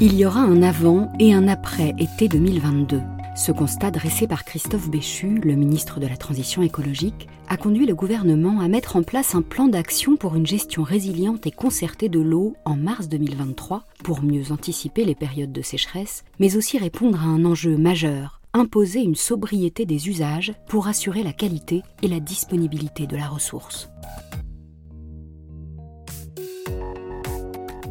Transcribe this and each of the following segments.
Il y aura un avant et un après été 2022. Ce constat dressé par Christophe Béchu, le ministre de la Transition écologique, a conduit le gouvernement à mettre en place un plan d'action pour une gestion résiliente et concertée de l'eau en mars 2023 pour mieux anticiper les périodes de sécheresse, mais aussi répondre à un enjeu majeur, imposer une sobriété des usages pour assurer la qualité et la disponibilité de la ressource.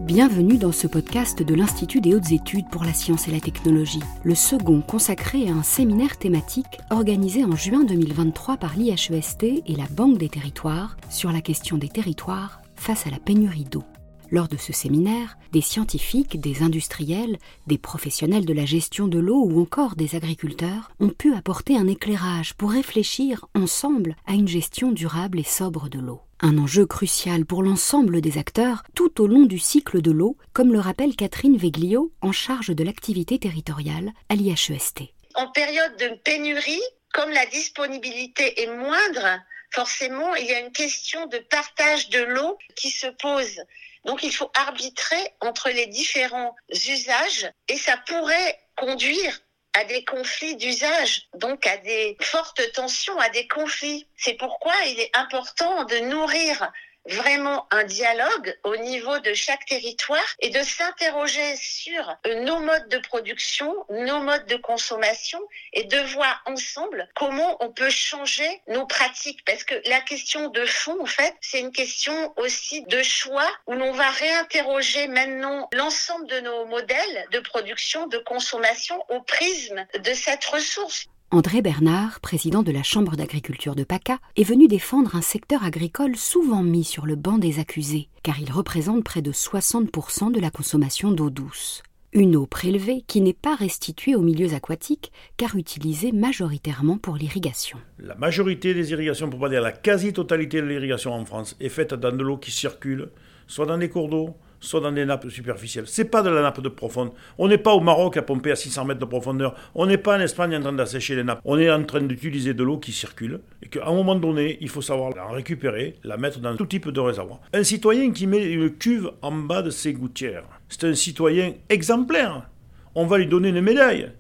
Bienvenue dans ce podcast de l'Institut des hautes études pour la science et la technologie, le second consacré à un séminaire thématique organisé en juin 2023 par l'IHEST et la Banque des territoires sur la question des territoires face à la pénurie d'eau. Lors de ce séminaire, des scientifiques, des industriels, des professionnels de la gestion de l'eau ou encore des agriculteurs ont pu apporter un éclairage pour réfléchir ensemble à une gestion durable et sobre de l'eau. Un enjeu crucial pour l'ensemble des acteurs tout au long du cycle de l'eau, comme le rappelle Catherine Veglio, en charge de l'activité territoriale à l'IHEST. En période de pénurie, comme la disponibilité est moindre, forcément, il y a une question de partage de l'eau qui se pose. Donc, il faut arbitrer entre les différents usages et ça pourrait conduire à des conflits d'usage, donc à des fortes tensions, à des conflits. C'est pourquoi il est important de nourrir vraiment un dialogue au niveau de chaque territoire et de s'interroger sur nos modes de production, nos modes de consommation et de voir ensemble comment on peut changer nos pratiques. Parce que la question de fond, en fait, c'est une question aussi de choix où l'on va réinterroger maintenant l'ensemble de nos modèles de production, de consommation au prisme de cette ressource. André Bernard, président de la Chambre d'agriculture de PACA, est venu défendre un secteur agricole souvent mis sur le banc des accusés, car il représente près de 60% de la consommation d'eau douce. Une eau prélevée qui n'est pas restituée aux milieux aquatiques, car utilisée majoritairement pour l'irrigation. La majorité des irrigations, pour pas dire la quasi-totalité de l'irrigation en France, est faite dans de l'eau qui circule, soit dans des cours d'eau, soit dans des nappes superficielles. C'est pas de la nappe de profonde. On n'est pas au Maroc à pomper à 600 mètres de profondeur. On n'est pas en Espagne en train d'assécher les nappes. On est en train d'utiliser de l'eau qui circule et qu'à un moment donné, il faut savoir la récupérer, la mettre dans tout type de réservoir. Un citoyen qui met une cuve en bas de ses gouttières, c'est un citoyen exemplaire. On va lui donner une médaille.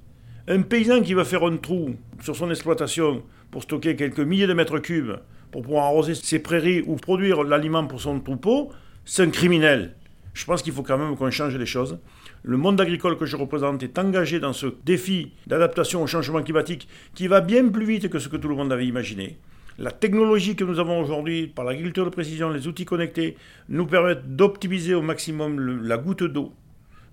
Un paysan qui va faire un trou sur son exploitation pour stocker quelques milliers de mètres cubes pour pouvoir arroser ses prairies ou produire l'aliment pour son troupeau, c'est un criminel. Je pense qu'il faut quand même qu'on change les choses. Le monde agricole que je représente est engagé dans ce défi d'adaptation au changement climatique qui va bien plus vite que ce que tout le monde avait imaginé. La technologie que nous avons aujourd'hui par l'agriculture de précision, les outils connectés, nous permettent d'optimiser au maximum la goutte d'eau.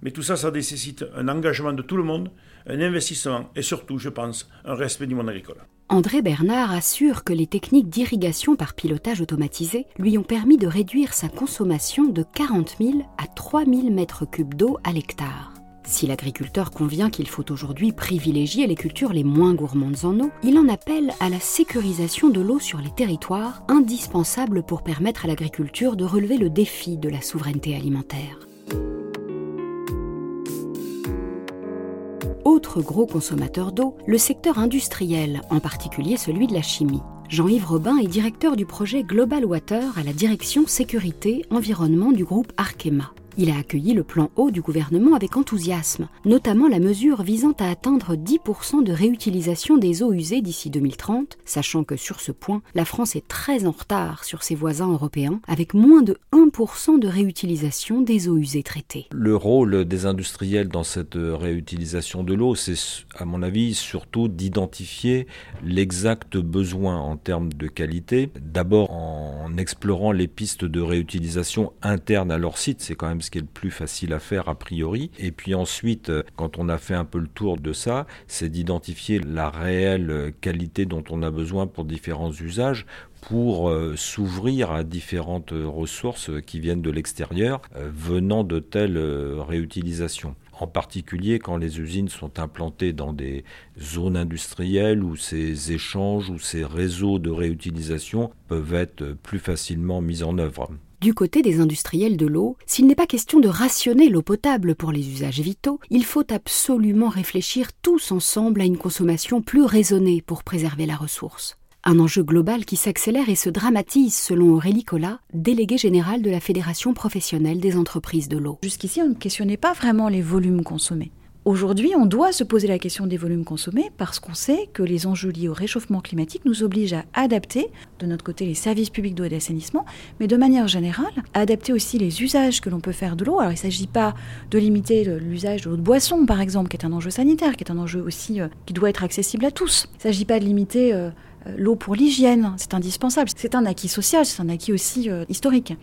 Mais tout ça, ça nécessite un engagement de tout le monde, un investissement et surtout, je pense, un respect du monde agricole. André Bernard assure que les techniques d'irrigation par pilotage automatisé lui ont permis de réduire sa consommation de 40 000 à 3 000 mètres cubes d'eau à l'hectare. Si l'agriculteur convient qu'il faut aujourd'hui privilégier les cultures les moins gourmandes en eau, il en appelle à la sécurisation de l'eau sur les territoires, indispensable pour permettre à l'agriculture de relever le défi de la souveraineté alimentaire. Autre gros consommateur d'eau, le secteur industriel, en particulier celui de la chimie. Jean-Yves Robin est directeur du projet Global Water à la direction sécurité environnement du groupe Arkema. Il a accueilli le plan eau du gouvernement avec enthousiasme, notamment la mesure visant à atteindre 10% de réutilisation des eaux usées d'ici 2030, sachant que sur ce point, la France est très en retard sur ses voisins européens, avec moins de 1% de réutilisation des eaux usées traitées. Le rôle des industriels dans cette réutilisation de l'eau, c'est à mon avis surtout d'identifier l'exact besoin en termes de qualité, d'abord en explorant les pistes de réutilisation internes à leur site, c'est quand même ce qui est le plus facile à faire a priori. Et puis ensuite, euh, quand on a fait un peu le tour de ça, c'est d'identifier la réelle qualité dont on a besoin pour différents usages pour euh, s'ouvrir à différentes ressources qui viennent de l'extérieur euh, venant de telles réutilisations en particulier quand les usines sont implantées dans des zones industrielles où ces échanges ou ces réseaux de réutilisation peuvent être plus facilement mis en œuvre. Du côté des industriels de l'eau, s'il n'est pas question de rationner l'eau potable pour les usages vitaux, il faut absolument réfléchir tous ensemble à une consommation plus raisonnée pour préserver la ressource. un enjeu global qui s'accélère et se dramatise selon Aurélie Collat, déléguée générale de la Fédération professionnelle des entreprises de l'eau. Jusqu'ici, on ne questionnait pas vraiment les volumes consommés. Aujourd'hui, on doit se poser la question des volumes consommés parce qu'on sait que les enjeux liés au réchauffement climatique nous obligent à adapter, de notre côté, les services publics d'eau et d'assainissement, mais de manière générale, à adapter aussi les usages que l'on peut faire de l'eau. Alors, il ne s'agit pas de limiter l'usage de l'eau de boisson, par exemple, qui est un enjeu sanitaire, qui est un enjeu aussi euh, qui doit être accessible à tous. Il ne s'agit pas de limiter euh, euh, l'eau pour l'hygiène, c'est indispensable. C'est un acquis social, c'est un acquis aussi historique.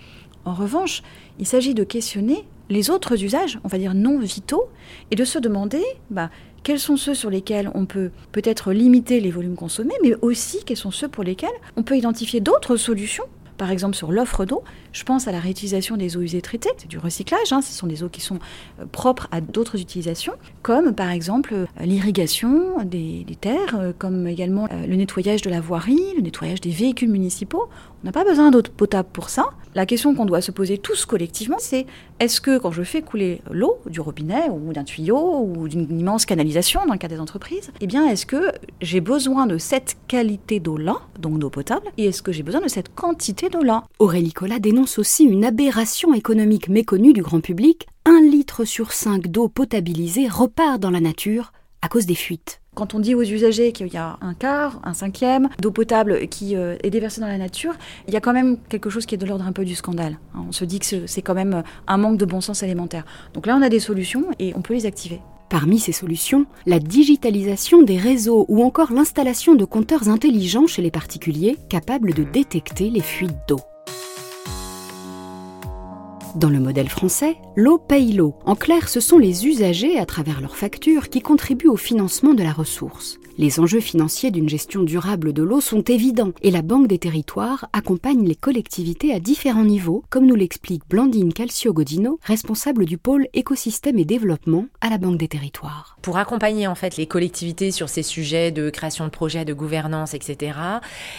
En revanche, il s'agit de questionner les autres usages, on va dire non vitaux, et de se demander bah, quels sont ceux sur lesquels on peut peut-être limiter les volumes consommés, mais aussi quels sont ceux pour lesquels on peut identifier d'autres solutions par exemple sur l'offre d'eau, je pense à la réutilisation des eaux usées traitées, c'est du recyclage, hein, ce sont des eaux qui sont euh, propres à d'autres utilisations, comme par exemple euh, l'irrigation des, terres, euh, comme également le nettoyage de la voirie, le nettoyage des véhicules municipaux. On n'a pas besoin d'eau potable pour ça. La question qu'on doit se poser tous collectivement, c'est est-ce que quand je fais couler l'eau du robinet ou d'un tuyau ou d'une immense canalisation dans le cas des entreprises, eh bien est-ce que j'ai besoin de cette qualité d'eau-là, donc d'eau potable, et est-ce que j'ai besoin de cette quantité d'eau-là? Aurélie Collat dénonce aussi une aberration économique méconnue du grand public. Un litre sur cinq d'eau potabilisée repart dans la nature à cause des fuites. Quand on dit aux usagers qu'il y a un quart, un cinquième d'eau potable qui euh, est déversée dans la nature, il y a quand même quelque chose qui est de l'ordre un peu du scandale. Hein. On se dit que c'est quand même un manque de bon sens élémentaire. Donc là, on a des solutions et on peut les activer. Parmi ces solutions, la digitalisation des réseaux ou encore l'installation de compteurs intelligents chez les particuliers capables de détecter les fuites d'eau. Dans le modèle français, l'eau paye l'eau. En clair, ce sont les usagers, à travers leurs factures, qui contribuent au financement de la ressource. Les enjeux financiers d'une gestion durable de l'eau sont évidents et la Banque des territoires accompagne les collectivités à différents niveaux, comme nous l'explique Blandine Calcio-Godino, responsable du pôle écosystème et développement à la Banque des territoires. Pour accompagner en fait les collectivités sur ces sujets de création de projets, de gouvernance, etc.,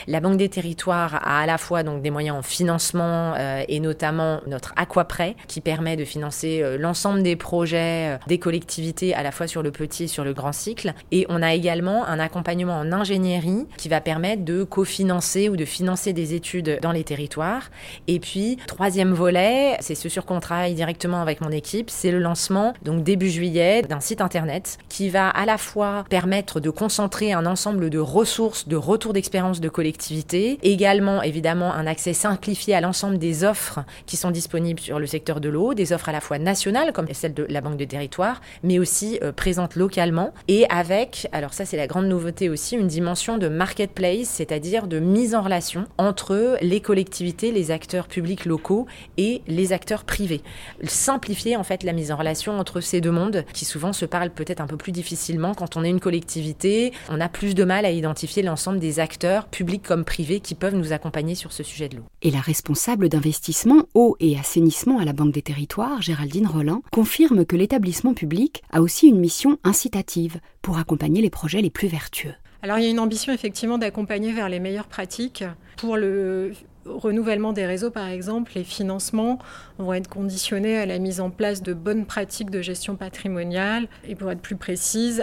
la Banque des territoires a à la fois donc des moyens en financement euh, et notamment notre Aquaprêt qui permet de financer euh, l'ensemble des projets euh, des collectivités à la fois sur le petit et sur le grand cycle. Et on a également un accompagnement en ingénierie qui va permettre de cofinancer ou de financer des études dans les territoires. Et puis, troisième volet, c'est ce sur quoi on travaille directement avec mon équipe, c'est le lancement, donc début juillet, d'un site internet qui va à la fois permettre de concentrer un ensemble de ressources, de retours d'expérience de collectivités, également évidemment un accès simplifié à l'ensemble des offres qui sont disponibles sur le secteur de l'eau, des offres à la fois nationales comme celle de la Banque de territoire, mais aussi euh, présentes localement et avec, alors ça c'est la grande nouveauté aussi, une dimension de marketplace, c'est-à-dire de mise en relation entre les collectivités, les acteurs publics locaux et les acteurs privés. Simplifier en fait la mise en relation entre ces deux mondes qui souvent se parlent peut-être un peu plus difficilement quand on est une collectivité, on a plus de mal à identifier l'ensemble des acteurs publics comme privés qui peuvent nous accompagner sur ce sujet de l'eau. Et la responsable d'investissement eau et assainissement à la Banque des Territoires, Géraldine Rollin, confirme que l'établissement public a aussi une mission incitative pour accompagner les projets les plus vertueux. Alors il y a une ambition effectivement d'accompagner vers les meilleures pratiques. Pour le renouvellement des réseaux, par exemple, les financements vont être conditionnés à la mise en place de bonnes pratiques de gestion patrimoniale et pour être plus précise,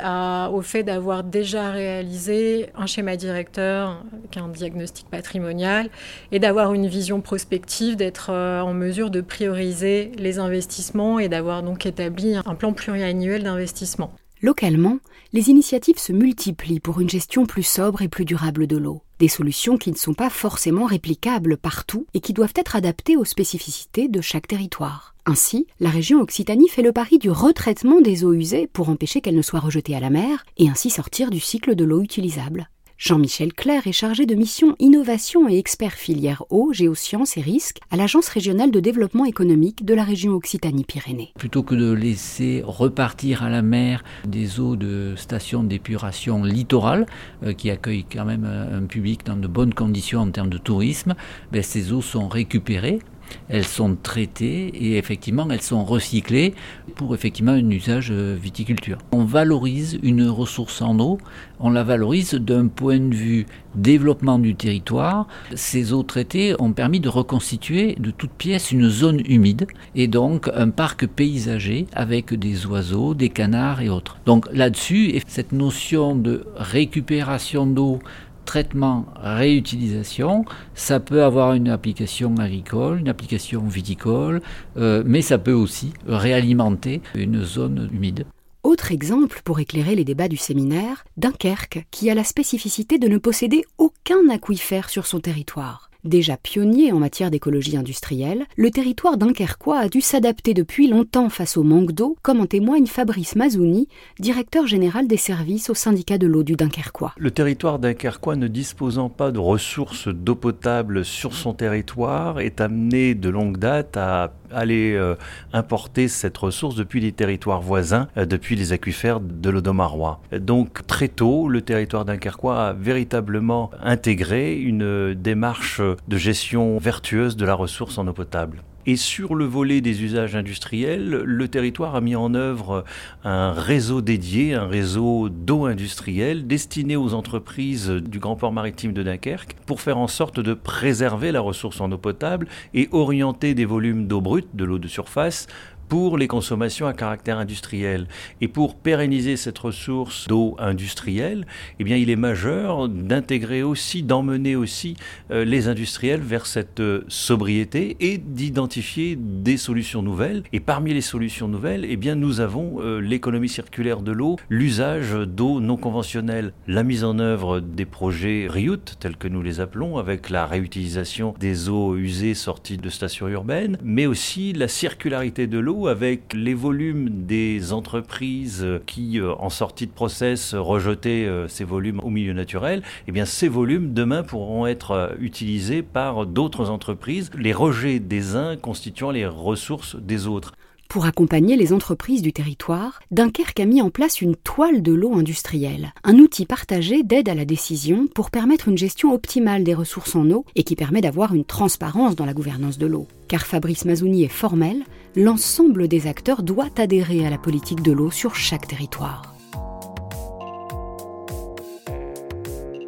au fait d'avoir déjà réalisé un schéma directeur avec un diagnostic patrimonial et d'avoir une vision prospective, d'être euh, en mesure de prioriser les investissements et d'avoir donc établi un plan pluriannuel d'investissement. Localement, les initiatives se multiplient pour une gestion plus sobre et plus durable de l'eau. Des solutions qui ne sont pas forcément réplicables partout et qui doivent être adaptées aux spécificités de chaque territoire. Ainsi, la région Occitanie fait le pari du retraitement des eaux usées pour empêcher qu'elles ne soient rejetées à la mer et ainsi sortir du cycle de l'eau utilisable. Jean-Michel Claire est chargé de mission innovation et expert filière eau, géosciences et risques à l'Agence régionale de développement économique de la région Occitanie-Pyrénées. Plutôt que de laisser repartir à la mer des eaux de stations d'épuration littorales, euh, qui accueillent quand même un public dans de bonnes conditions en termes de tourisme, ben, ces eaux sont récupérées elles sont traitées et effectivement elles sont recyclées pour effectivement un usage euh, viticulture. On valorise une ressource en eau, on la valorise d'un point de vue développement du territoire. Ces eaux traitées ont permis de reconstituer de toutes pièces une zone humide et donc un parc paysager avec des oiseaux, des canards et autres. Donc là-dessus, cette notion de récupération d'eau traitement, réutilisation, ça peut avoir une application agricole, une application viticole, euh, mais ça peut aussi réalimenter une zone humide. Autre exemple pour éclairer les débats du séminaire, Dunkerque, qui a la spécificité de ne posséder aucun aquifère sur son territoire. Déjà pionnier en matière d'écologie industrielle, le territoire dunkerquois a dû s'adapter depuis longtemps face au manque d'eau, comme en témoigne Fabrice Mazouni, directeur général des services au syndicat de l'eau du Dunkerquois. Le territoire dunkerquois ne disposant pas de ressources d'eau potable sur son territoire est amené de longue date à aller euh, importer cette ressource depuis les territoires voisins, euh, depuis les aquifères de l'Odomarois. Donc très tôt, le territoire dunkerquois a véritablement intégré une démarche de gestion vertueuse de la ressource en eau potable. Et sur le volet des usages industriels, le territoire a mis en œuvre un réseau dédié, un réseau d'eau industrielle destiné aux entreprises du Grand Port maritime de Dunkerque pour faire en sorte de préserver la ressource en eau potable et orienter des volumes d'eau brute, de l'eau de surface, pour les consommations à caractère industriel. Et pour pérenniser cette ressource d'eau industrielle, eh bien, il est majeur d'intégrer aussi, d'emmener aussi euh, les industriels vers cette euh, sobriété et d'identifier des solutions nouvelles. Et parmi les solutions nouvelles, eh bien, nous avons euh, l'économie circulaire de l'eau, l'usage d'eau non conventionnelle, la mise en œuvre des projets RIUT, tels que nous les appelons, avec la réutilisation des eaux usées sorties de stations urbaines, mais aussi la circularité de l'eau avec les volumes des entreprises qui, euh, en sortie de process, rejetaient euh, ces volumes au milieu naturel, eh bien ces volumes demain pourront être euh, utilisés par d'autres entreprises, les rejets des uns constituant les ressources des autres. Pour accompagner les entreprises du territoire, Dunkerque a mis en place une toile de l'eau industrielle, un outil partagé d'aide à la décision pour permettre une gestion optimale des ressources en eau et qui permet d'avoir une transparence dans la gouvernance de l'eau. Car Fabrice Mazouni est formel, l'ensemble des acteurs doit adhérer à la politique de l'eau sur chaque territoire.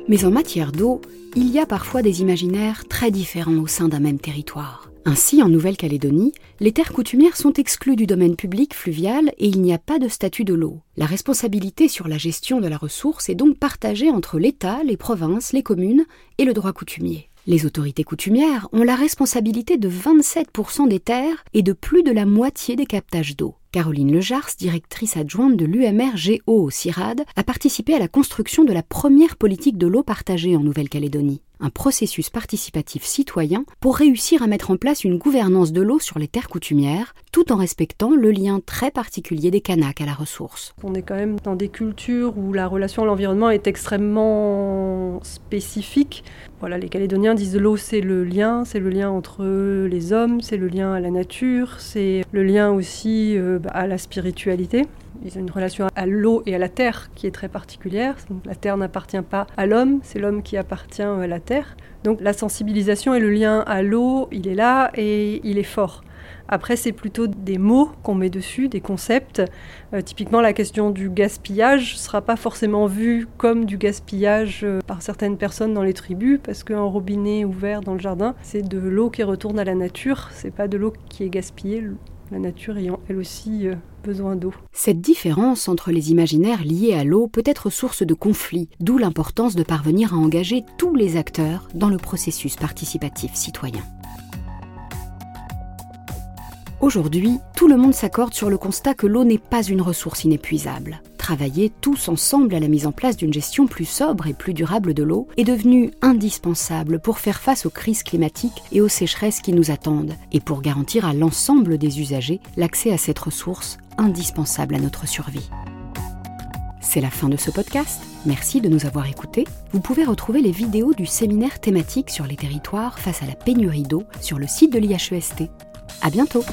Mais en matière d'eau, il y a parfois des imaginaires très différents au sein d'un même territoire. Ainsi, en Nouvelle-Calédonie, les terres coutumières sont exclues du domaine public fluvial et il n'y a pas de statut de l'eau. La responsabilité sur la gestion de la ressource est donc partagée entre l'État, les provinces, les communes et le droit coutumier. Les autorités coutumières ont la responsabilité de 27% des terres et de plus de la moitié des captages d'eau. Caroline Lejars, directrice adjointe de l'UMR GO au CIRAD, a participé à la construction de la première politique de l'eau partagée en Nouvelle-Calédonie un processus participatif citoyen pour réussir à mettre en place une gouvernance de l'eau sur les terres coutumières, tout en respectant le lien très particulier des Kanaks à la ressource. On est quand même dans des cultures où la relation à l'environnement est extrêmement spécifique. Voilà, les Calédoniens disent l'eau c'est le lien, c'est le lien entre les hommes, c'est le lien à la nature, c'est le lien aussi euh, à la spiritualité. Ils ont une relation à l'eau et à la terre qui est très particulière. la terre n'appartient pas à l'homme, c'est l'homme qui appartient à la terre. Donc la sensibilisation et le lien à l'eau, il est là et il est fort. Après, c'est plutôt des mots qu'on met dessus, des concepts. Euh, typiquement, la question du gaspillage ne sera pas forcément vue comme du gaspillage euh, par certaines personnes dans les tribus, parce qu'un robinet ouvert dans le jardin, c'est de l'eau qui retourne à la nature, c'est pas de l'eau qui est gaspillée la nature ayant elle aussi euh, besoin d'eau. Cette différence entre les imaginaires liés à l'eau peut être source de conflits, d'où l'importance de parvenir à engager tous les acteurs dans le processus participatif citoyen. Aujourd'hui, tout le monde s'accorde sur le constat que l'eau n'est pas une ressource inépuisable. Travailler tous ensemble à la mise en place d'une gestion plus sobre et plus durable de l'eau est devenu indispensable pour faire face aux crises climatiques et aux sécheresses qui nous attendent, et pour garantir à l'ensemble des usagers l'accès à cette ressource indispensable à notre survie. C'est la fin de ce podcast. Merci de nous avoir écoutés. Vous pouvez retrouver les vidéos du séminaire thématique sur les territoires face à la pénurie d'eau sur le site de l'IHEST. À bientôt!